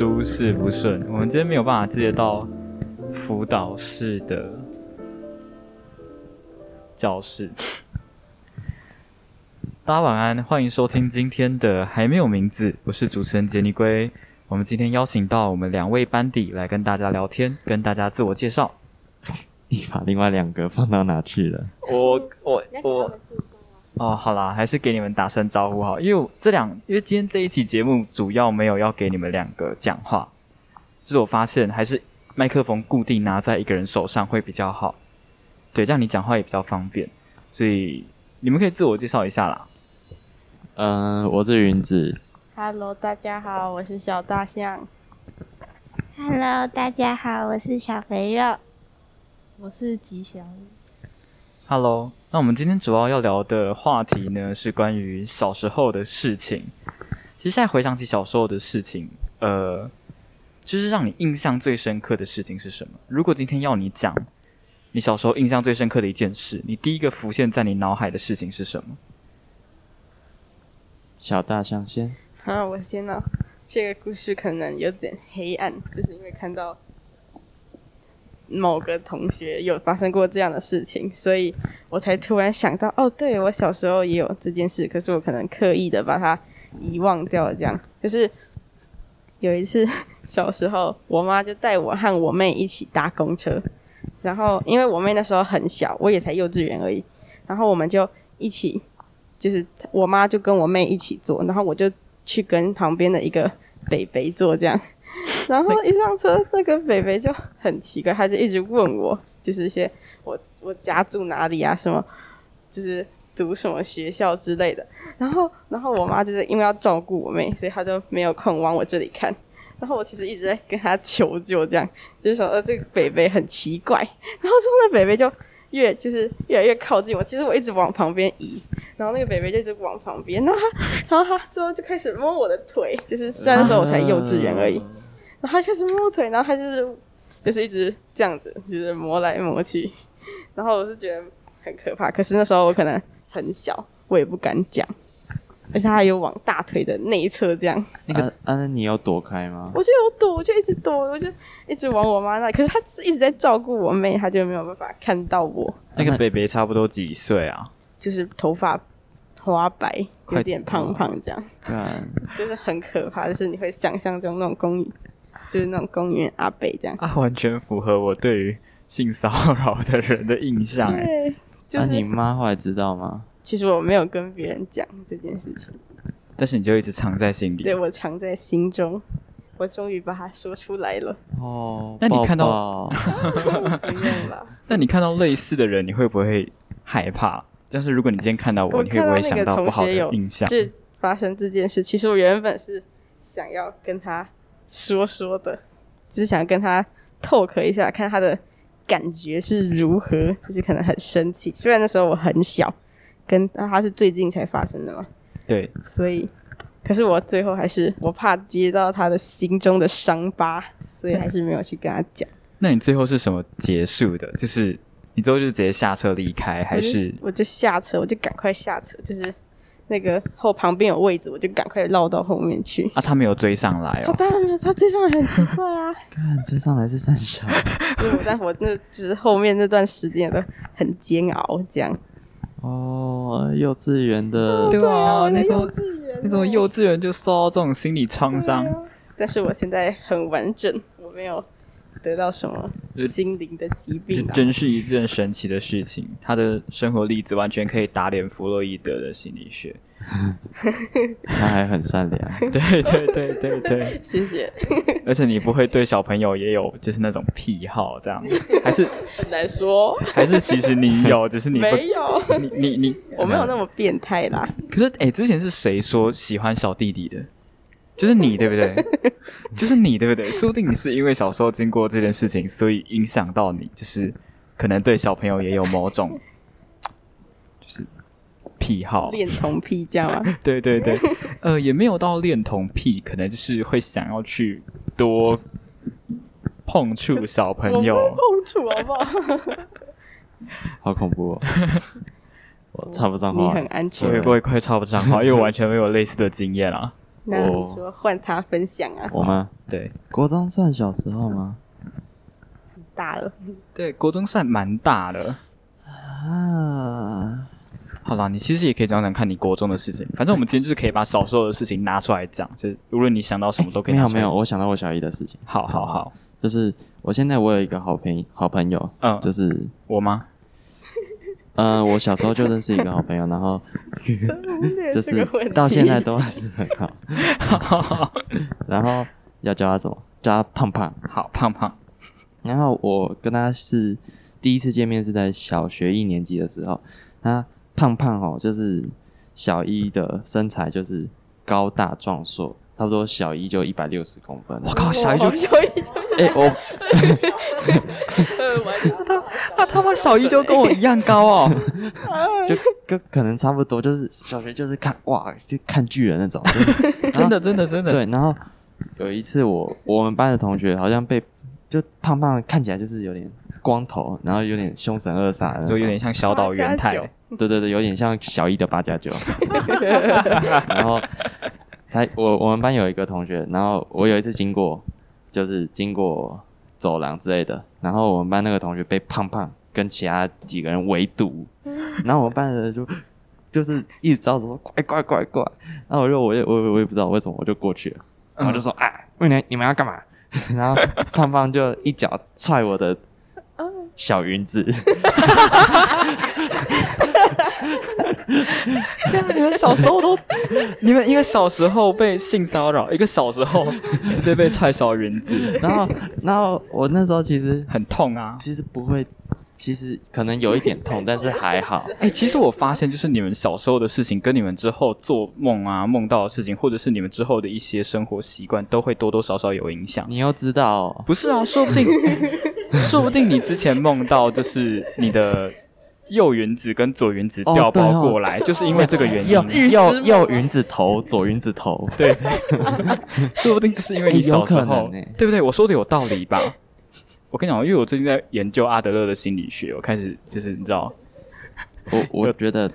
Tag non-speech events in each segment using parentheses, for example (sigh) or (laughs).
诸事不顺，我们今天没有办法接到辅导室的教室。(laughs) 大家晚安，欢迎收听今天的还没有名字，我是主持人杰尼龟。我们今天邀请到我们两位班底来跟大家聊天，跟大家自我介绍。(laughs) 你把另外两个放到哪去了？我我我。哦，好啦，还是给你们打声招呼好，因为这两，因为今天这一期节目主要没有要给你们两个讲话，就是我发现还是麦克风固定拿在一个人手上会比较好，对，这样你讲话也比较方便，所以你们可以自我介绍一下啦。嗯，我是云子。Hello，大家好，我是小大象。Hello，大家好，我是小肥肉。我是吉祥。Hello。那我们今天主要要聊的话题呢，是关于小时候的事情。其实现在回想起小时候的事情，呃，就是让你印象最深刻的事情是什么？如果今天要你讲你小时候印象最深刻的一件事，你第一个浮现在你脑海的事情是什么？小大象先。啊，我先呢。这个故事可能有点黑暗，就是因为看到。某个同学有发生过这样的事情，所以我才突然想到，哦，对我小时候也有这件事，可是我可能刻意的把它遗忘掉了。这样，就是有一次小时候，我妈就带我和我妹一起搭公车，然后因为我妹那时候很小，我也才幼稚园而已，然后我们就一起，就是我妈就跟我妹一起坐，然后我就去跟旁边的一个北北坐，这样。然后一上车，那个北北就很奇怪，他就一直问我，就是一些我我家住哪里啊，什么就是读什么学校之类的。然后，然后我妈就是因为要照顾我妹，所以她就没有空往我这里看。然后我其实一直在跟她求救，这样就是说，呃，这个北北很奇怪。然后之后那北北就越就是越来越靠近我，其实我一直往旁边移，然后那个北北就一直往旁边，然后他，然后他之后就开始摸我的腿，就是虽然那时候我才幼稚园而已。然后他开始摸腿，然后他就是就是一直这样子，就是摸来摸去。然后我是觉得很可怕，可是那时候我可能很小，我也不敢讲。而且他有往大腿的内侧这样。那个，啊，你有躲开吗？我就有躲，我就一直躲，我就一直往我妈那。可是他是一直在照顾我妹，他就没有办法看到我。那个 baby 差不多几岁啊？就是头发花白，有点胖胖这样。对。(laughs) 就是很可怕，就是你会想象中那种公寓。就是那种公园阿北这样啊，完全符合我对于性骚扰的人的印象哎。那你妈后来知道吗？其实我没有跟别人讲这件事情，但是你就一直藏在心里。对我藏在心中，我终于把它说出来了。哦，那你看到不用了。那你看到类似的人，你会不会害怕？但是如果你今天看到我，你会不会想到不好的印象？就发生这件事，其实我原本是想要跟他。说说的，只是想跟他 talk 一下，看他的感觉是如何，就是可能很生气。虽然那时候我很小，跟他是最近才发生的嘛，对，所以，可是我最后还是我怕接到他的心中的伤疤，所以还是没有去跟他讲。(laughs) 那你最后是什么结束的？就是你最后就直接下车离开，还是我就下车，我就赶快下车，就是。那个后旁边有位置，我就赶快绕到后面去。啊，他没有追上来哦。当然没有，他追上来很奇怪啊。(laughs) 看追上来是三小。(laughs) 对，但我那就是后面那段时间都很煎熬，这样。哦，幼稚园的。对啊，那种那种幼稚园就受到这种心理创伤。但是我现在很完整，我没有得到什么心灵的疾病。真是一件神奇的事情，他的生活例子完全可以打脸弗洛伊德的心理学。(laughs) 他还很善良，(laughs) 对对对对对，谢谢。而且你不会对小朋友也有就是那种癖好这样，(laughs) 还是很难说，还是其实你有，只是你没有，你你你，我没有那么变态啦。可是哎，之前是谁说喜欢小弟弟的？就是你对不对？(laughs) 就是你对不对？说不定你是因为小时候经过这件事情，所以影响到你，就是可能对小朋友也有某种 (tsk) 就是。癖好，恋童癖这样吗？(laughs) 对对对，呃，也没有到恋童癖，可能就是会想要去多碰触小朋友，碰触好不好？(laughs) 好恐怖哦！我插不上话，你很安全，我也会快插不上话，因为我完全没有类似的经验啊。那你说换他分享啊，我吗？对国中算小时候吗？大了，对，国中算蛮大的。啊，好啦，你其实也可以讲讲看你国中的事情。反正我们今天就是可以把小时候的事情拿出来讲，就是无论你想到什么都可以。没有没有，，我想到我小姨的事情，好好好，就是我现在我有一个好朋好朋友，嗯，就是我吗？呃，我小时候就认识一个好朋友，然后 (laughs) 就是到现在都还是很好。然后要叫他什么？叫他胖胖。好，胖胖，然后我跟他是第一次见面是在小学一年级的时候，他胖胖哦，就是小一的身材就是高大壮硕，差不多小一就一百六十公分。我靠，小一就小一就哎、我呃完蛋他他妈小一就跟我一样高哦。(laughs) 就跟可能差不多，就是小学就是看哇，就看巨人那种，(laughs) 真的真的真的，对。然后有一次我我们班的同学好像被就胖胖看起来就是有点光头，然后有点凶神恶煞就有点像小岛元太。对对对，有点像小一的八加九。(laughs) 然后他我我们班有一个同学，然后我有一次经过，就是经过走廊之类的，然后我们班那个同学被胖胖跟其他几个人围堵，然后我们班的人就就是一直招手说快快快快，然后我就我也我也我也不知道为什么我就过去了，然后我就说啊，问你你们要干嘛？(laughs) 然后胖胖就一脚踹我的小云子，(laughs) 对啊，你们小时候都，你们一个小时候被性骚扰，一个小时候直接被踹小云子，(laughs) 然后然后我那时候其实很痛啊。其实不会，其实可能有一点痛，但是还好。哎、其实我发现，就是你们小时候的事情，跟你们之后做梦啊、梦到的事情，或者是你们之后的一些生活习惯，都会多多少少有影响。你要知道哦、不是啊，说不定，(laughs) 说不定你之前梦到就是你的右云子跟左云子哦调包过来，就是因为这个原因。右右云子头，左云子头。(laughs) 对，说不定就是因为你 (laughs) 小时候，对不对？我说的有道理吧？我跟你讲，因为我最近在研究阿德勒的心理学，我开始就是你知道，我我觉得，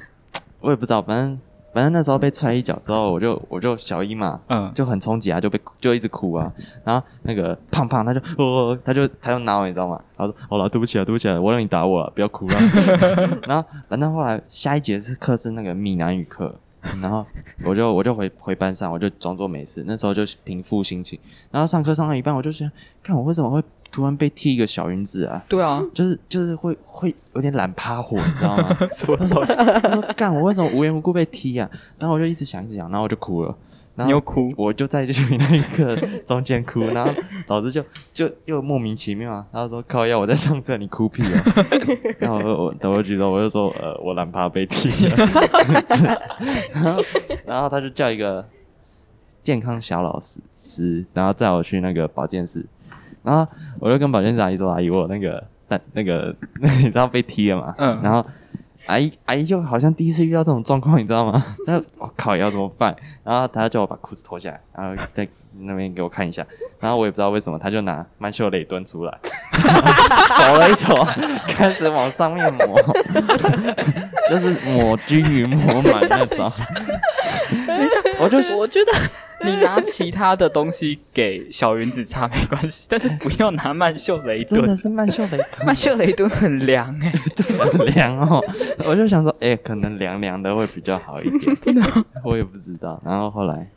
我也不知道，反正反正那时候被踹一脚之后，我就我就小一嘛，嗯，就很冲击啊，就被就一直哭啊。然后那个胖胖他就哦，他就他就挠我，你知道吗？他说好了，对不起啊，对不起啊，我让你打我了，不要哭了。(laughs) 然后反正后来下一节是课是那个闽南语课。然后我就我就回回班上，我就装作没事。那时候就平复心情。然后上课上到一半，我就想，看我为什么会突然被踢一个小云子啊？对啊，就是就是会会有点懒趴火，你知道吗？(laughs) 什么都他说干我为什么无缘无故被踢啊？然后我就一直想一直想，然后我就哭了。然后你又哭，我就在这那一刻中间哭，(laughs) 然后老师就就又莫名其妙啊，他说靠要我在上课，你哭屁啊！(laughs) 然后我我等我举手，我就说呃我懒趴被踢了，然后然后他就叫一个健康小老师师，然后载我去那个保健室，然后我就跟保健室阿姨说阿姨我有那个但那个 (laughs) 你知道被踢了嘛？嗯然后。阿姨，阿姨就好像第一次遇到这种状况，你知道吗？(laughs) 那我靠，要怎么办？然后她叫我把裤子脱下来，然后在那边给我看一下。然后我也不知道为什么，她就拿曼秀雷敦出来，抖了一抖，(laughs) 开始往上面抹，就是抹均匀、抹满那种。我就我觉得你拿其他的东西给小云子擦没关系，(laughs) 但是不要拿曼秀雷敦。真的是曼秀雷敦，曼秀雷敦很凉 (laughs) 哎、很凉哦。(laughs) 我就想说，哎、可能凉凉的会比较好一点。真的，我也不知道。然后后来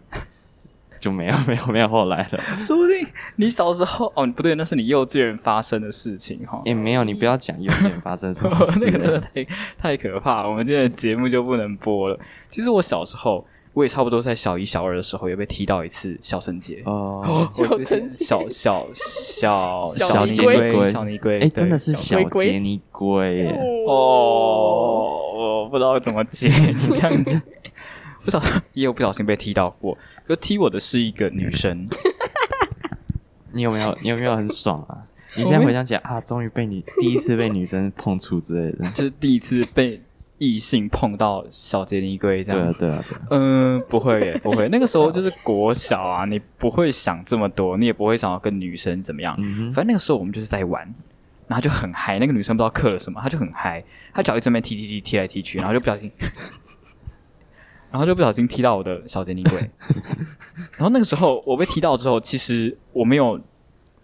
就没有没有没有后来了，说不定你小时候哦，不对，那是你幼稚园发生的事情哈。也、没有。你不要讲幼稚园发生什么事那个真的。太太可怕了，我们今天的节目就不能播了。其实我小时候，我也差不多在小一、小二的时候，也被踢到一次小绳结。哦，我小绳结小小小小泥泥龟龟，小泥龟，哎、真的是小杰尼龟耶。哦，我不知道怎么接，(laughs) 你这样子，不小心也有不小心被踢到过，可踢我的是一个女生，(laughs) 你有没有你有没有很爽啊？你现在回想起来啊，终于被你第一次被女生碰触之类的。(laughs) 就是第一次被异性碰到小杰尼龟这样对啊，。对啊，对啊。嗯，不会耶，不会。那个时候就是国小啊，(laughs) 你不会想这么多，你也不会想要跟女生怎么样。嗯反正那个时候我们就是在玩，然后就很嗨。那个女生不知道嗑了什么，她就很嗨，她脚一直边踢踢踢踢来踢去，然后就不小心，(laughs) 然后就不小心踢到我的小杰尼龟。(laughs) 然后那个时候我被踢到之后，其实我没有，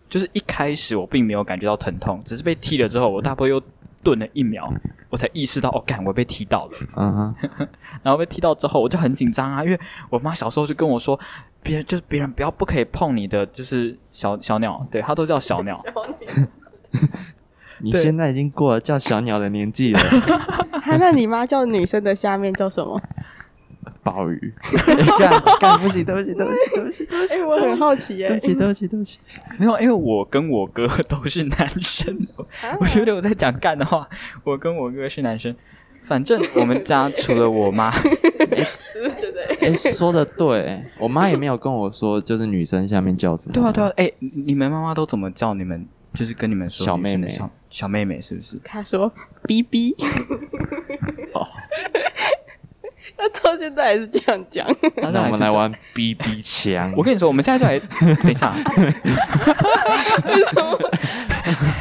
就是一开始我并没有感觉到疼痛，只是被踢了之后，我大概又顿了一秒，我才意识到哦，干，我被踢到了。嗯哼，(laughs) 然后被踢到之后，我就很紧张啊，因为我妈小时候就跟我说，别人就是别人不要不可以碰你的就是小小鸟，对，她都叫小鸟。(laughs) 对你现在已经过了叫小鸟的年纪了。(laughs) 哈，那你妈叫女生的下面叫什么？鲍鱼，(laughs) 哎干干不起，对不起，对不起，对不起，对不起，哎、我很好奇耶、对不起，(laughs) 对不起，对不起。没有，因为我跟我哥都是男生，啊我觉得我在讲干的话，我跟我哥是男生。反正我们家除了我妈，是不是觉得？(laughs) 哎，说的对，我妈也没有跟我说，就是女生下面叫什么。对啊对啊，哎、你们妈妈都怎么叫你们？就是跟你们说小妹妹小妹妹是不是？她说：“B B。”哦，他 (laughs) 到现在还是这样讲。那那我们来。玩 BB 枪。我跟你说，我们现在就来，(laughs) 等一下。(laughs)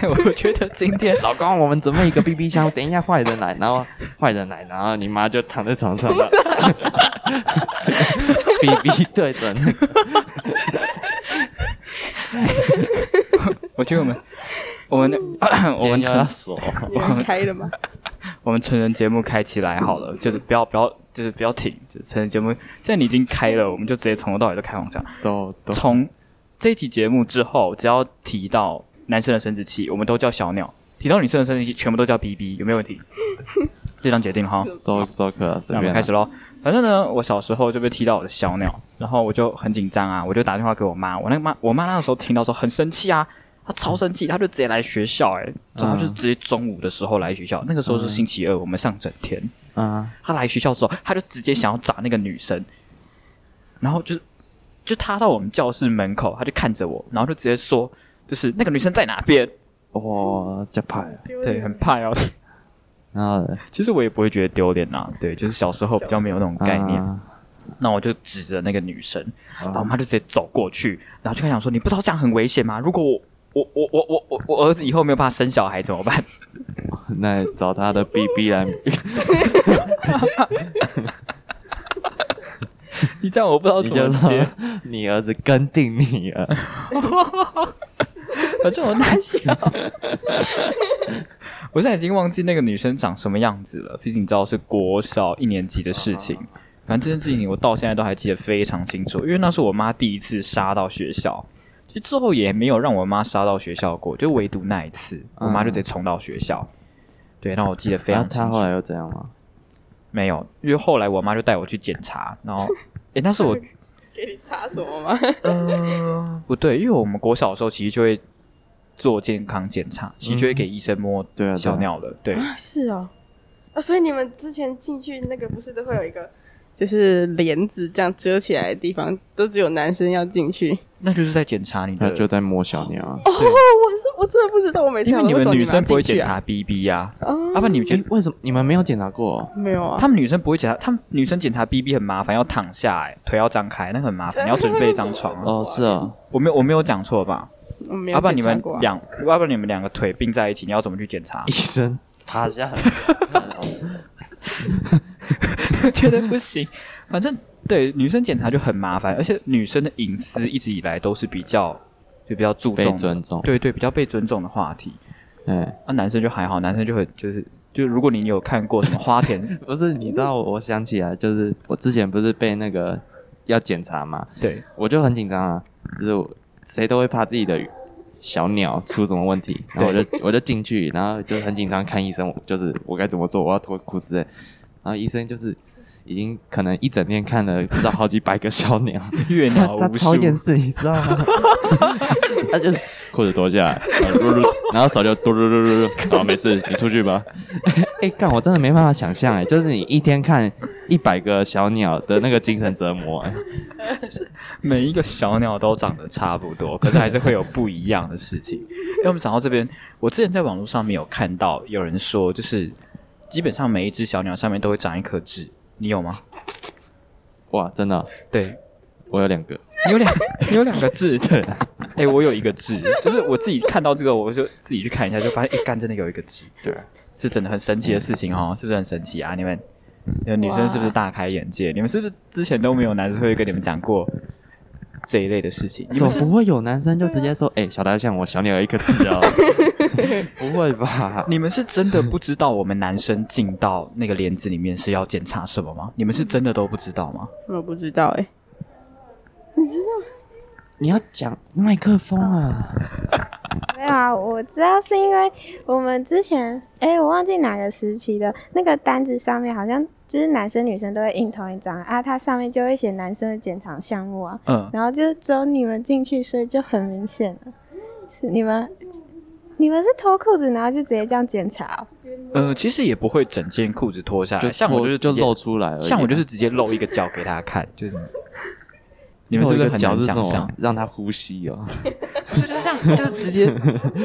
我觉得今天老公，我们准备一个 BB 枪，等一下坏人来，然后坏人来，然后你妈就躺在床上了。BB 对准，我觉得我们我们 (coughs) 我们成要锁。你们开了吗？(laughs) 我们成人节目开起来好了，就是不要不要就是不要停，就是成人节目，既然你已经开了，我们就直接从头到尾都开往讲。都都从这一期节目之后，只要提到男生的生殖器，我们都叫小鸟；提到女生的生殖器，全部都叫 BB，有没有问题？(laughs) 就这样决定哈。都都可以啊，那我们。开始喽。反正呢，我小时候就被踢到我的小鸟，然后我就很紧张啊，我就打电话给我妈。我那个妈，我妈那个时候听到说很生气啊，她超生气，他就直接来学校、欸，然后就直接中午的时候来学校。那个时候是星期二，我们上整天。嗯，他来学校的时候，他就直接想要砸那个女生，然后就是就他到我们教室门口，他就看着我，然后就直接说，就是那个女生在哪边？哇，这派啊。对，很怕要。然后其实我也不会觉得丢脸呐，对，就是小时候比较没有那种概念。啊那我就指着那个女生，然后我妈就直接走过去，然后就开始想说：“你不知道这样很危险吗？如果我我我我我我我儿子以后没有办法生小孩怎么办 (laughs) 那找他的 BB 来，(laughs) 你这样我不知道怎么接说。你儿子跟定你了。(laughs) 反正我那小，我现在已经忘记那个女生长什么样子了。毕竟你知道是国小一年级的事情，反正这件事情我到现在都还记得非常清楚，因为那是我妈第一次杀到学校。其实之后也没有让我妈杀到学校过，就唯独那一次，我妈就直接冲到学校。对，那我记得非常清楚。然后他后来又怎样吗？没有，因为后来我妈就带我去检查，然后，诶，那是我，(laughs) 给你查什么吗？(laughs) 呃，不对，因为我们国小的时候其实就会做健康检查，其实就会给医生摸对啊对啊小尿了，对，啊，是哦。啊，所以你们之前进去那个不是都会有一个，就是帘子这样遮起来的地方，都只有男生要进去。那就是在检查你的，他就在摸小鸟啊。哦，我是我真的不知道，我每次因为你们女生不会检查 BB 呀、啊，哦要不然你们觉诶为什么你们没有检查过？没有啊？他们女生不会检查，他们女生检查 BB 很麻烦，要躺下、欸，腿要张开，那个很麻烦，你 (laughs) 要准备一张床。哦，是哦，我没有我没有讲错吧？我没有要不然你们两，要不然你们两个腿并在一起，你要怎么去检查医？生趴下来。(laughs) (laughs) 觉得不行。反正对女生检查就很麻烦，而且女生的隐私一直以来都是比较就比较注重尊重对对，比较被尊重的话题。嗯，那、男生就还好，男生就会就是就如果你有看过什么花田，(laughs) 不是，你知道，我想起来，就是我之前不是被那个要检查嘛，对我就很紧张啊，就是谁都会怕自己的小鸟出什么问题，然后我就我就进去，然后就很紧张看医生，就是我该怎么做，我要脱裤子，然后医生就是已经可能一整天看了不知道好几百个小鸟，(laughs) 月他鸟 (laughs) 他无数，超厌世，你知道吗？(laughs) 他就裤子脱下来，然后手就嘟嘟嘟嘟嘟，好没事，你出去吧。哎、干我真的没办法想象，哎，就是你一天看一百个小鸟的那个精神折磨，哎，每一个小鸟都长得差不多，可是还是会有不一样的事情。因为我们讲到这边，我之前在网络上面有看到有人说，就是基本上每一只小鸟上面都会长一颗痣，你有吗？哇，真的哦、对，我有两个，你有两，你有两个痣，(laughs) 对，哎、我有一个痣，就是我自己看到这个，我就自己去看一下，就发现，哎、干，真的有一个痣，对，这真的很神奇的事情哦，是不是很神奇啊？你们呃女生是不是大开眼界？你们是不是之前都没有男生会跟你们讲过这一类的事情？你们总不会有男生就直接说：“哎、小大象，我小鸟有一个痣哦。(laughs) ” (laughs) 不会吧？你们是真的不知道我们男生进到那个帘子里面是要检查什么吗？你们是真的都不知道吗？我不知道哎、你知道？你要讲麦克风啊！(laughs) 没有啊，我知道是因为我们之前，哎、我忘记哪个时期的那个单子上面好像就是男生女生都会印同一张啊，它上面就会写男生的检查项目啊，嗯，然后就只有你们进去，所以就很明显了，是你们。你们是脱裤子，然后就直接这样检查、哦？呃，其实也不会整件裤子脱下来，像我就就是就露出来而已啊像我就是直接露一个脚给他看，(laughs) 就是你们是不是很难脚是想象？？让他呼吸哦。(laughs) 不是就是这样，就是直接，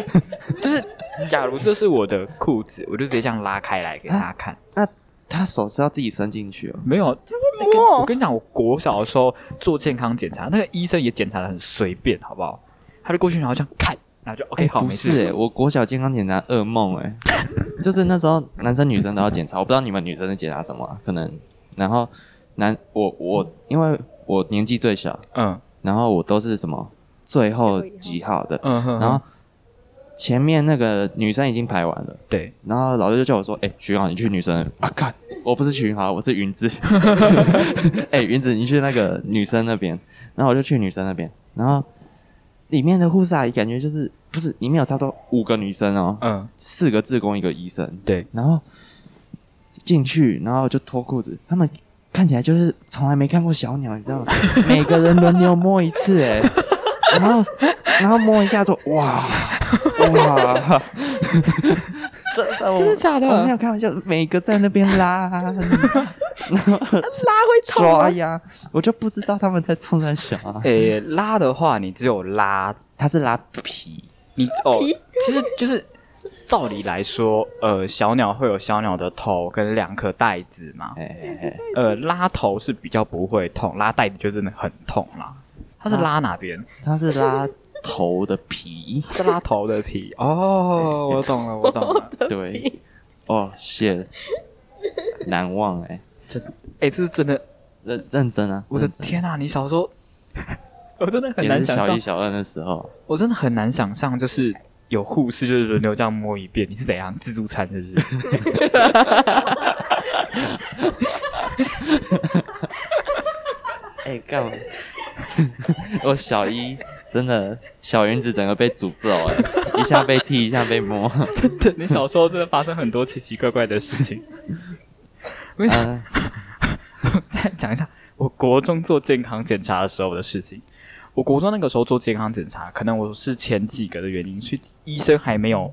(laughs) 就是假如这是我的裤子，我就直接这样拉开来给大家看。那他手是要自己伸进去哦。没有，那个我跟你讲，我国小的时候做健康检查，那个医生也检查的很随便，好不好？他就过去然后这样看，然后就 OK 好，不没事。是哎，我国小健康检查噩梦哎，(laughs) 就是那时候男生女生都要检查，我不知道你们女生是检查什么啊、可能然后男我我因为我年纪最小，嗯然后我都是什么最后几号的，嗯哼，然后前面那个女生已经排完了，对，然后老师就叫我说：“哎、徐浩，你去女生啊？看，我不是徐浩，我是云子。(laughs) 哎、云子，你去那个女生那边。”然后我就去女生那边，然后里面的护士阿姨感觉就是不是里面有差不多五个女生哦，嗯。四个志工一个医生，对，然后进去，然后就脱裤子，他们看起来就是从来没看过小鸟，你知道吗？(laughs) 每个人轮流摸一次，哎，(laughs) 然后然后摸一下说哇哇，(laughs) 真的真的假的？我没有开玩笑，每个在那边拉。拉会痛吗？抓呀，我就不知道他们在冲在小啊，诶、拉的话，你只有拉它是拉皮，你 (laughs) 哦，(laughs) 其实就是照理来说，呃，小鸟会有小鸟的头跟两颗袋子嘛，哎呃，拉头是比较不会痛，拉袋子就真的很痛啦。它是拉哪边？它是拉头的皮，(laughs) 是拉头的皮。哦，我懂了，我懂了。对，哦，谢，难忘哎。哎、这是真的，认认真啊！我的天啊！你小时候，我真的很难想象小一、，小二的时候，我真的很难想象，就是有护士就是轮流这样摸一遍，你是怎样自助餐是不是？(laughs) 哎，干嘛？(laughs) 我小一真的小云子整个被诅咒哎，一下被踢，一下被摸。(laughs) 真的，你小时候真的发生很多奇奇怪怪的事情。我跟你讲嗯，再讲一下我国中做健康检查的时候的事情。我国中那个时候做健康检查，可能我是前几个的原因，所以医生还没有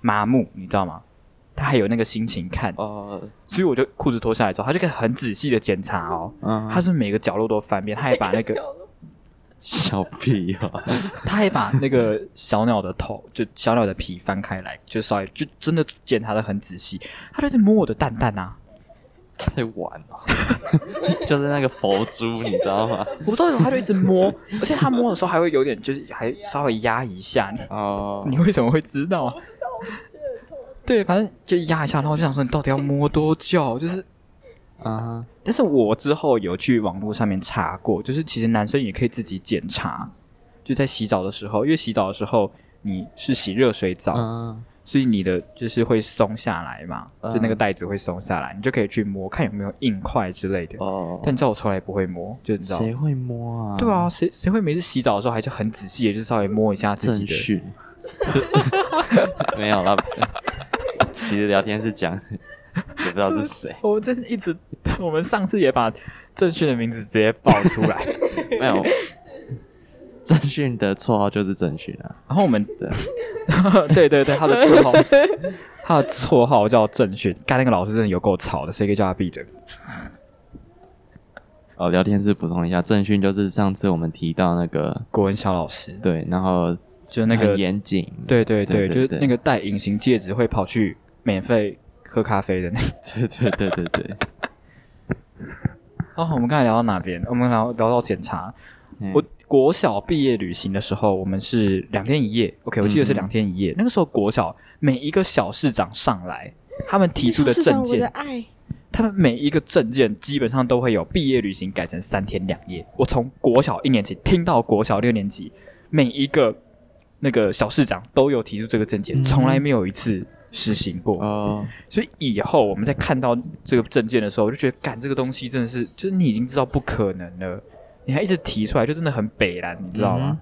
麻木，你知道吗？他还有那个心情看，哦，所以我就裤子脱下来之后，他就可以很仔细的检查哦。嗯，他是每个角落都翻遍，他还把那个，小屁哦，(laughs) 他还把那个小鸟的头，就小鸟的皮翻开来，就稍微就真的检查的很仔细。他就是摸我的蛋蛋啊，太晚了，就是那个佛珠，你知道吗？(laughs) 我不知道为什么他就一直摸，而且他摸的时候还会有点，就是还稍微压一下。你哦，你为什么会知道啊？对，反正就压一下，然后我就想说，你到底要摸多久？就是，啊，但是我之后有去网络上面查过，就是其实男生也可以自己检查，就在洗澡的时候，因为洗澡的时候你是洗热水澡，嗯，所以你的就是会松下来嘛，嗯就那个袋子会松下来，你就可以去摸，看有没有硬块之类的。哦，但你知道我从来不会摸，就你知道。谁会摸啊？对，啊，谁谁会每次洗澡的时候还是很仔细的，就稍微摸一下自己的？(laughs) 没有了。其实聊天是讲，也不知道是谁，(laughs) 我真的一直，我们上次也把正确的名字直接报出来，(laughs) 没有。正训的绰号就是正训啊，然后我们的对 (laughs) 对对，他的绰号，(laughs) 他的绰号叫郑勋。刚那个老师真的有够吵的，谁可以叫他闭嘴？哦，聊天室补充一下，正训就是上次我们提到那个国文小老师，对，然后就那个很严谨，对对对，就是那个戴隐形戒指会跑去免费喝咖啡的那个。对对对对对，(laughs) 哦，我们刚才聊到哪边？我们聊聊到检查。嗯我国小毕业旅行的时候，我们是两天一夜。OK，我记得是嗯两天一夜。那个时候国小每一个小市长上来，他们提出的证件，爱，他们每一个证件基本上都会有毕业旅行改成三天两夜。我从国小一年级听到国小六年级，每一个那个小市长都有提出这个证件，从来没有一次实行过。哦，所以以后我们在看到这个证件的时候，我就觉得，干这个东西真的是，就是你已经知道不可能了，你还一直提出来，就真的很北蓝，你知道吗？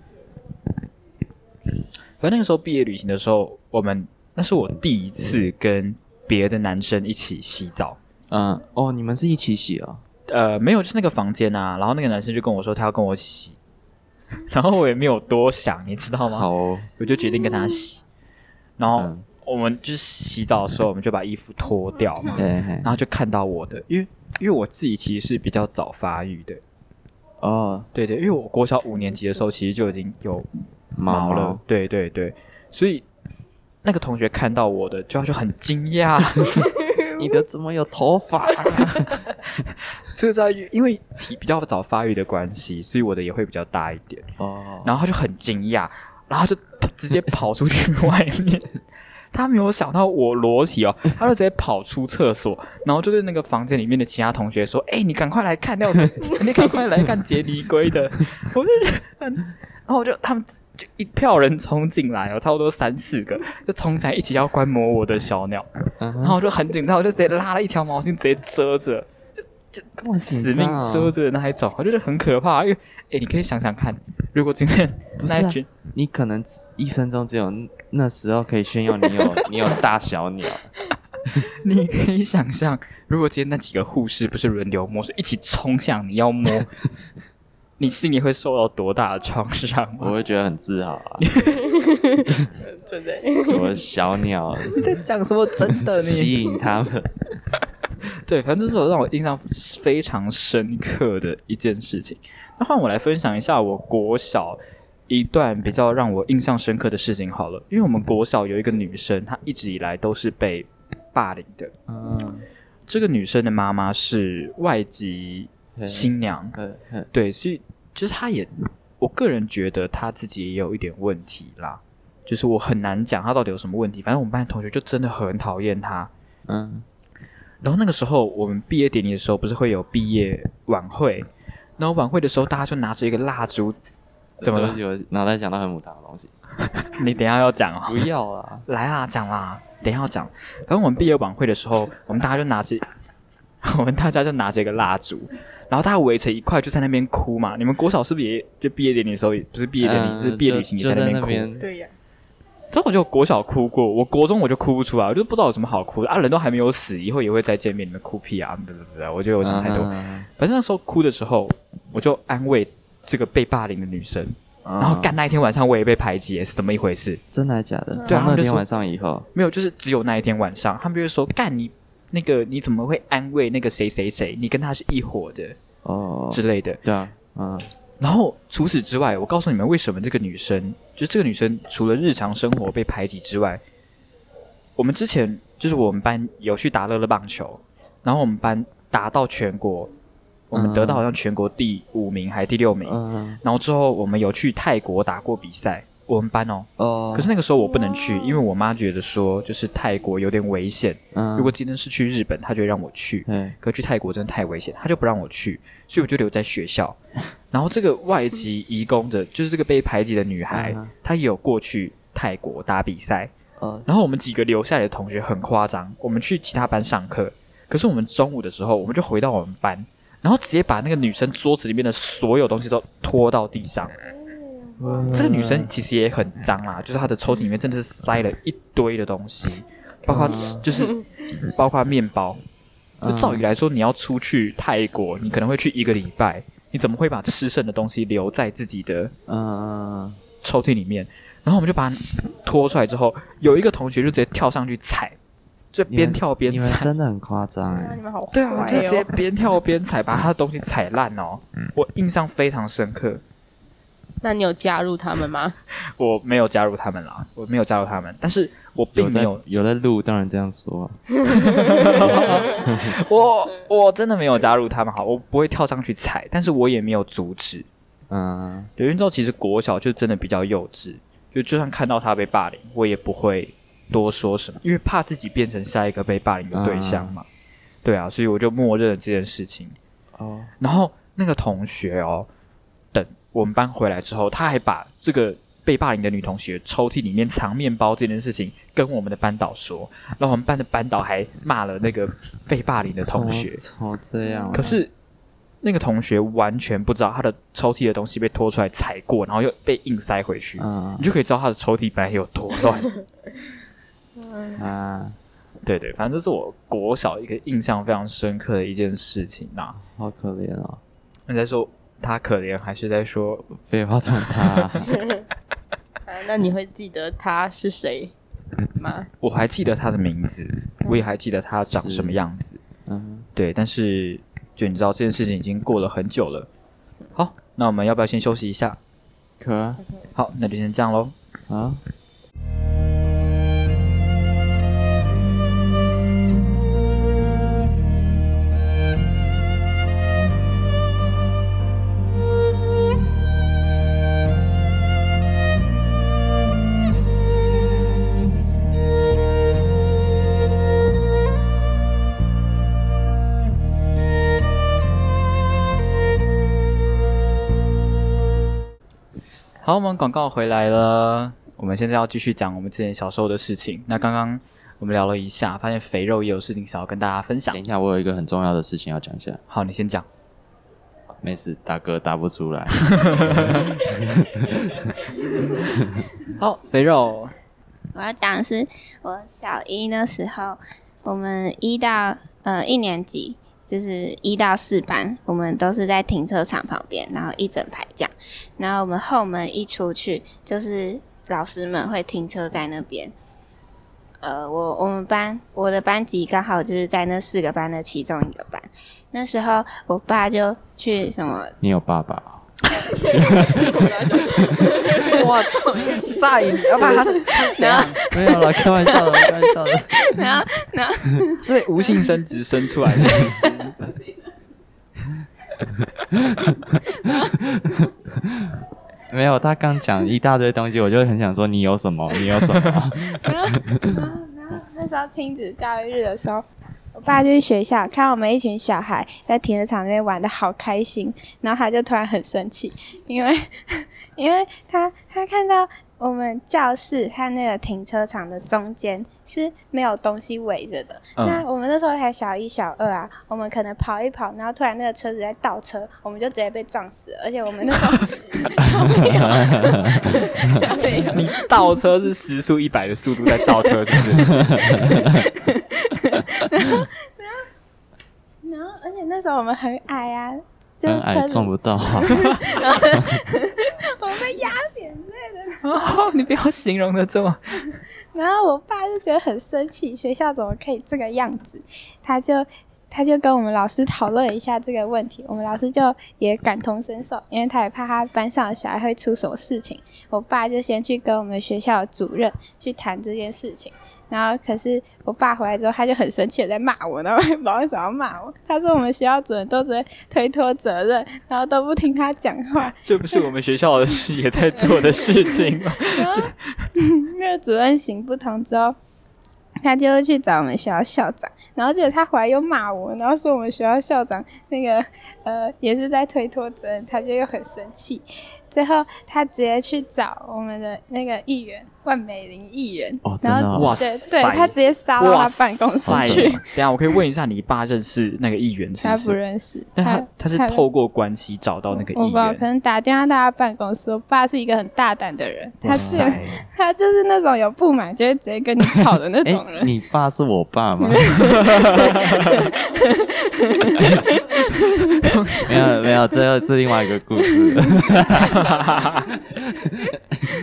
反正那个时候毕业旅行的时候，我们那是我第一次跟别的男生一起洗澡。嗯，哦，你们是一起洗哦？呃，没有，就是那个房间啊。然后那个男生就跟我说他要跟我洗，(laughs) 然后我也没有多想，你知道吗？好哦，我就决定跟他洗。然后嗯我们就是洗澡的时候，我们就把衣服脱掉嘛，然，后就看到我的，因为因为我自己其实是比较早发育的，哦，对对，因为我国小五年级的时候其实就已经有毛毛了，对对对，所以那个同学看到我的就就很惊讶，(laughs) 你的怎么有头发？(laughs) 这个在于因为体比较早发育的关系，所以我的也会比较大一点，哦，然后他就很惊讶，然后就直接跑出去外面。他没有想到我裸体哦，(laughs) 他就直接跑出厕所，然后就对那个房间里面的其他同学说：“哎、你赶快来看那种，(laughs) 你赶快来看杰尼龟的。”我就觉得很，然后我就他们就一票人冲进来哦，差不多三四个，就冲起来一起要观摩我的小鸟，然后我就很紧张，我就直接拉了一条毛巾直接遮着，死命遮着的那一种，我觉得很可怕。因为，哎，你可以想想看，如果今天不是啊那一群你可能一生中只有那时候可以炫耀你有 (laughs) 你有大小鸟，(laughs) 你可以想象，如果今天那几个护士不是轮流摸，是一起冲向你要摸，(laughs) 你心里会受到多大的创伤？我会觉得很自豪啊！真的。我的小鸟你在讲什么真的吸引他们，(laughs) 对，反正这是我让我印象非常深刻的一件事情。那换我来分享一下我国小一段比较让我印象深刻的事情好了，因为我们国小有一个女生，她一直以来都是被霸凌的。嗯，这个女生的妈妈是外籍新娘，对，所以就是她也，我个人觉得她自己也有一点问题啦。就是我很难讲她到底有什么问题，反正我们班同学就真的很讨厌她。嗯然后那个时候，我们毕业典礼的时候，不是会有毕业晚会？然后晚会的时候，大家就拿着一个蜡烛，怎么了？有脑袋想到很母汤的东西，(laughs) 你等一下要讲哦。不要啦，来啦，讲啦，等一下要讲。反正我们毕业晚会的时候，我们大家就拿着，(laughs) 我们大家就拿着一个蜡烛，然后大家围成一块，就在那边哭嘛。你们国小是不是也就毕业典礼的时候，不是毕业典礼，就是毕业旅行也在那边哭？对呀、这我就国小哭过，我国中我就哭不出来，我就不知道有什么好哭的啊。人都还没有死，以后也会再见面，你们哭屁啊！对对对，我觉得我想太多。嗯反正那时候哭的时候，我就安慰这个被霸凌的女生，然然后干那一天晚上我也被排挤，是怎么一回事？真的还假的？对那天晚上以后，没有，就是只有那一天晚上，他们就会说干你那个你怎么会安慰那个谁谁谁？你跟他是一伙的哦，之类的。对啊，嗯然后除此之外，我告诉你们为什么这个女生，就是这个女生除了日常生活被排挤之外，我们之前就是我们班有去打乐乐棒球，然后我们班打到全国，我们得到好像全国第五名还是第六名，嗯。然后之后我们有去泰国打过比赛，我们班哦。哦，可是那个时候我不能去，因为我妈觉得说就是泰国有点危险，嗯如果今天是去日本，她就会让我去。对可去泰国真的太危险，她就不让我去，所以我就留在学校。(laughs) 然后这个外籍移工的，就是这个被排挤的女孩她也有过去泰国打比赛。哦然后我们几个留下来的同学很夸张，我们去其他班上课，可是我们中午的时候，我们就回到我们班，然后直接把那个女生桌子里面的所有东西都拖到地上。这个女生其实也很脏啦，就是她的抽屉里面真的是塞了一堆的东西，包括吃就是 (laughs) 包括面包。就照理来说，你要出去泰国，你可能会去一个礼拜，你怎么会把吃剩的东西留在自己的嗯抽屉里面？然后我们就把它拖出来之后，有一个同学就直接跳上去踩，就边跳边你们踩。真的很夸张啊，哎你，们好坏对啊，就直接哦！边跳边踩，把他的东西踩烂哦。我印象非常深刻。那你有加入他们吗？(laughs) 我没有加入他们啦，我没有加入他们，但是我并没在有，有在录，当然这样说，(laughs) 我我真的没有加入他们。好，我不会跳上去踩，但是我也没有阻止。嗯有人知道，其实国小就真的比较幼稚，就就算看到他被霸凌，我也不会多说什么，因为怕自己变成下一个被霸凌的对象嘛。对啊，所以我就默认了这件事情。哦，然后那个同学哦，等我们班回来之后，他还把这个被霸凌的女同学抽屉里面藏面包这件事情跟我们的班导说，然后我们班的班导还骂了那个被霸凌的同学。怎么这样啊？可是那个同学完全不知道他的抽屉的东西被拖出来踩过，然后又被硬塞回去，嗯你就可以知道他的抽屉本来有多乱。(laughs) 啊，对对，反正这是我国小一个印象非常深刻的一件事情呐、好可怜哦。你在说他可怜，还是在说废话，他 (laughs) 啊，那你会记得他是谁吗？我还记得他的名字，我也还记得他长什么样子。嗯，对，但是就你知道这件事情已经过了很久了。好，那我们要不要先休息一下？可啊好，那就先这样喽。啊，好，我们广告回来了。我们现在要继续讲我们之前小时候的事情。那刚刚我们聊了一下，发现肥肉也有事情想要跟大家分享等。一下，我有一个很重要的事情要讲一下。好，你先讲。没事，大哥答不出来。(laughs) 好，肥肉，我要讲的是我小一那时候，我们一到呃一年级，就是一到四班，我们都是在停车场旁边，然后一整排这样。然后我们后门一出去，就是老师们会停车在那边。呃，我我们班我的班级刚好就是在那四个班的其中一个班。那时候我爸就去什么你有爸爸哦？(laughs) 哇塞，(laughs) 要不然他是然后没有了，开玩笑的，开玩笑的。然后然后所以无性生殖生出来的。没有，他刚讲一大堆东西，我就很想说你有什么，你有什么？(laughs) 然后，然后那时候亲子教育日的时候，我爸就去学校看我们一群小孩在停车场那边玩的好开心，然后他就突然很生气，因为因为他他看到我们教室和那个停车场的中间是没有东西围着的。嗯那我们那时候才小一、小二啊，我们可能跑一跑，然后突然那个车子在倒车，我们就直接被撞死了。而且我们那时候 (laughs) 你倒车是时速一百的速度在倒车，是不是？(laughs) (laughs) 然后，然后而且那时候我们很矮啊，就很矮，撞不到。(laughs) 我们被压扁之类的。哦，你不要形容的这么……然后我爸就觉得很生气，学校怎么可以这个样子？他就他就跟我们老师讨论一下这个问题，我们老师就也感同身受，因为他也怕他班上的小孩会出什么事情。我爸就先去跟我们学校的主任去谈这件事情。然后，可是我爸回来之后，他就很生气的在骂我，然后也 (laughs) 不知道为什么要骂我。他说我们学校主任都只会推脱责任，然后都不听他讲话，这不是我们学校的事也在做的事情吗？(laughs) 那个主任行不通之后，他就会去找我们学校校长，然后结果他回来又骂我，然后说我们学校校长那个呃也是在推脱责任，他就又很生气。最后他直接去找我们的那个议员万美玲议员，哦真的哦然后哇对塞对，他直接杀到他办公室去，等下我可以问一下，你爸认识那个议员是他不？认识，但他他是透过关系找到那个议我不知道，可。能打电话到他办公室。我爸是一个很大胆的人，他是塞，他就是那种有不满就会直接跟你吵的那哎种人。(laughs) 你爸是我爸吗？没 (laughs) 有没有，这又是另外一个故事。(laughs)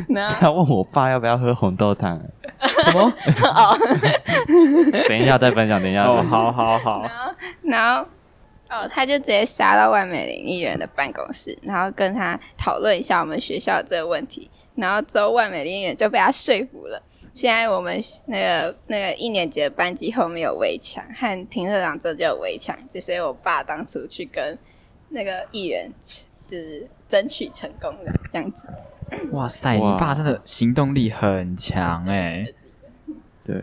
然后他问我爸要不要喝红豆汤，什么？(laughs) 哦 (laughs) 等一下再分享，等一下。哦，好好好，然后哦，他就直接杀到万美玲议员的办公室，然后跟他讨论一下我们学校这个问题。然后之后万美玲议员就被他说服了。现在我们那个那个一年级的班级后面有围墙，和停车场这就有围墙，就所以我爸当初去跟那个议员就是争取成功的这样子。(laughs) 哇塞，你爸真的行动力很强哎。对，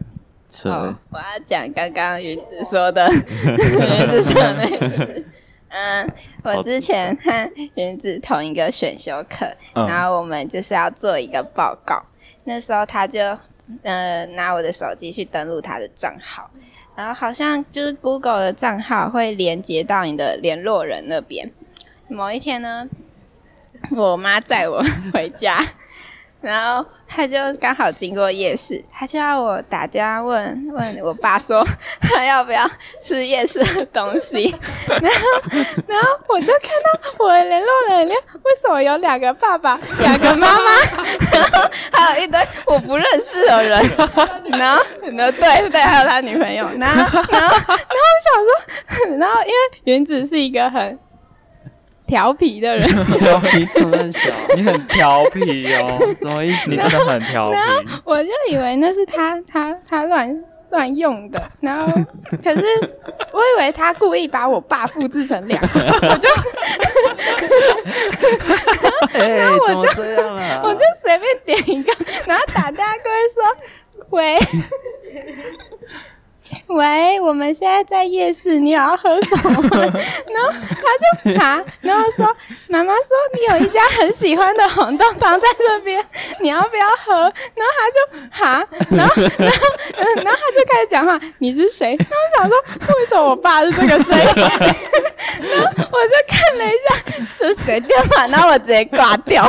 扯哦，我要讲刚刚云子说的，(laughs) 云子说的那个。(laughs) 嗯，我之前和云子同一个选修课，嗯然后我们就是要做一个报告。那时候他就呃拿我的手机去登录他的账号，然后好像就是 Google 的账号会连接到你的联络人那边。某一天呢，(laughs) 我妈载我回家，然后他就刚好经过夜市，他就要我打电话问问我爸说他要不要吃夜市的东西，然后然后我就看到我的联络人里为什么有两个爸爸、两个妈妈，(laughs) 然后还有一堆我不认识的人，然后然后对对，还有他女朋友，然后然后然后我想说，然后因为原子是一个很调皮的人，调皮出很小，你很调皮哦，什么意思你？真的很调皮。我就以为那是他他他乱乱用的，然后 (laughs) 可是我以为他故意把我爸复制成两个，我就哎，怎么这样啊？(laughs) 我就随便点一个，然后打电话过去说喂。(laughs) 喂，我们现在在夜市，你有要喝什么？(laughs) 然后他就爬，然后说妈妈说你有一家很喜欢的红豆汤在这边，你要不要喝？(laughs) 然后他就哈，然后然后嗯，然后他就开始讲话，你是谁？然后我想说为什么我爸是这个声音？(laughs) 我就看了一下这是谁电话，然后我直接挂掉。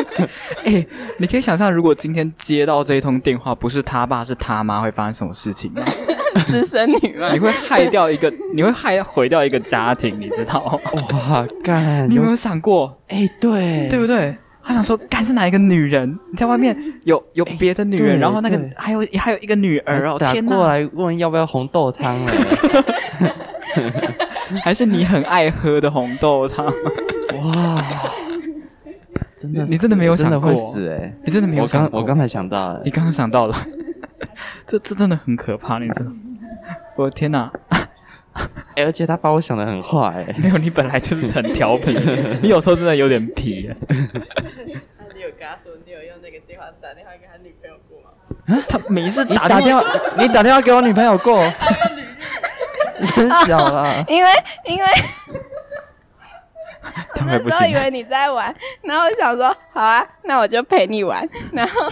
(laughs) 哎、你可以想象，如果今天接到这一通电话，不是他爸是他妈，会发生什么事情吗？(laughs) 私生女吗你，会害掉一个，你会害毁掉一个家庭，你知道吗？哇，干！你有没有想过，哎，对对不对？他想说，干是哪一个女人？你在外面有有别的女人，对然后那个还有还有一个女儿哦，打天哪！过来问要不要红豆汤了。(laughs) 还是你很爱喝的红豆汤？哇，真的，你真的没有想过死哎！你真的没有我想我刚才想到了你，刚刚想到了，这这真的很可怕，你知道？我的天哪！哎而且他把我想的很坏哎。没有，你本来就是很调皮，(laughs) 你有时候真的有点皮。那你有跟他说你有用那个电话打电话给他女朋友过吗？他每一次打打电话，你打电话给我女朋友过？(laughs) 真小 (laughs) 了！因为因为。那时候以为你在玩，然后我想说好啊，那我就陪你玩，然后 (laughs)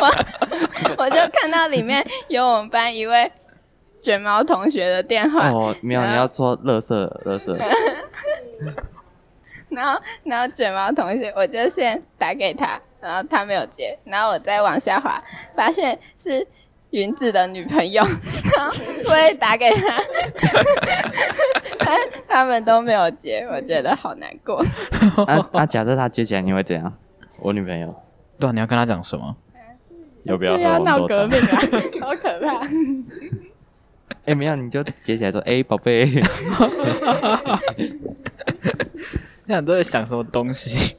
我我就看到里面有我们班一位卷毛同学的电话，哦，没有，你要说乐色乐色，然后 (laughs) 然后卷毛同学我就先打给他，然后他没有接，然后我再往下滑，发现是。云子的女朋友，然 (laughs) 后我也打给他，(laughs) 但他们都没有接，我觉得好难过。(laughs) 啊啊！假设他接起来，你会怎样？我女朋友对啊，你要跟他讲什么？要不要？闹革命啊，好可怕！哎，没有，你就接起来说：“哎，宝贝。那你都在想什么东西？”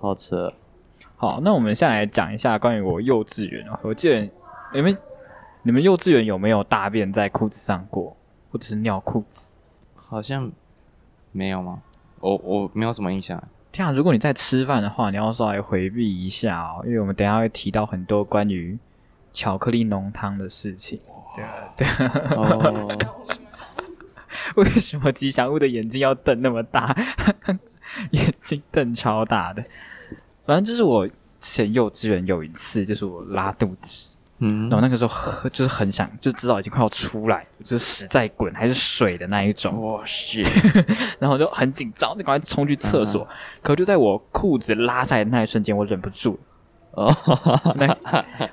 好扯。好，那我们现在来讲一下关于我幼稚园哦。我记得你们你们幼稚园有没有大便在裤子上过，或者是尿裤子？好像没有吗？我我没有什么印象。天啊！如果你在吃饭的话，你要稍微回避一下哦，因为我们等一下会提到很多关于巧克力浓汤的事情。对啊，对啊。哦，(laughs) 为什么吉祥物的眼睛要瞪那么大？(laughs) 眼睛瞪超大的。反正就是我前幼稚园有一次，就是我拉肚子，嗯然后那个时候很就是很想就知道已经快要出来，就是屎在滚还是水的那一种，哇塞，(laughs) 然后我就很紧张，就赶快冲去厕所。可就在我裤子拉下来的那一瞬间，我忍不住，哦，(laughs) 那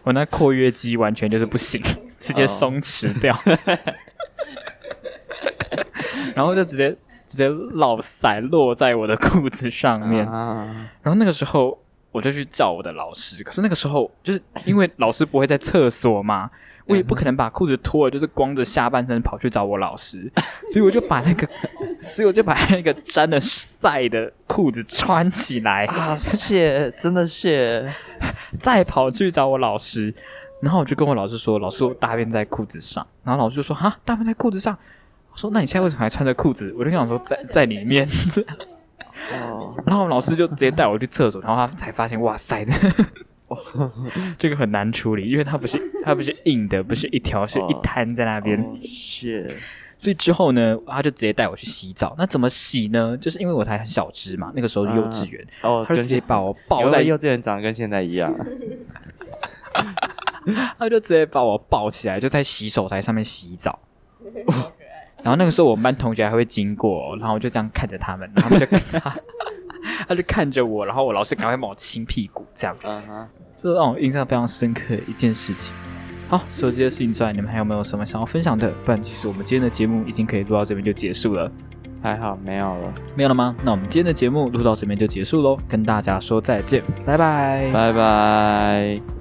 我那括约肌完全就是不行，直接松弛掉，然后就直接直接落塞落在我的裤子上面。啊然后那个时候我就去叫我的老师，可是那个时候就是因为老师不会在厕所嘛，我也不可能把裤子脱了，就是光着下半身跑去找我老师，所以我就把那个，(laughs) 所以我就把那个沾了晒的裤子穿起来，啊！谢，真的谢。再跑去找我老师，然后我就跟我老师说：“老师，我大便在裤子上。”然后老师就说：“啊，大便在裤子上。”我说：“那你现在为什么还穿着裤子？”我就想说在在里面，哦，然后老师就直接带我去厕所，然后他才发现，哇塞，(laughs) 这个很难处理，因为它不是它不是硬的，不是一条，是一滩在那边。哦 shit，所以之后呢，他就直接带我去洗澡。那怎么洗呢？就是因为我才很小只嘛，那个时候是幼稚园，哦，他就直接把我抱有在幼稚园长得跟现在一样啊，(laughs) 他就直接把我抱起来，就在洗手台上面洗澡。(laughs) 然后那个时候我们班同学还会经过，然后我就这样看着他们，然后他们就他 (laughs) 他就看着我，然后我老师赶快帮我亲屁股，这样，嗯哼，这让我印象非常深刻的一件事情。好，除了这些事情之外，你们还有没有什么想要分享的？不然其实我们今天的节目已经可以录到这边就结束了。还好没有了，没有了吗？那我们今天的节目录到这边就结束喽，跟大家说再见，拜拜。拜拜。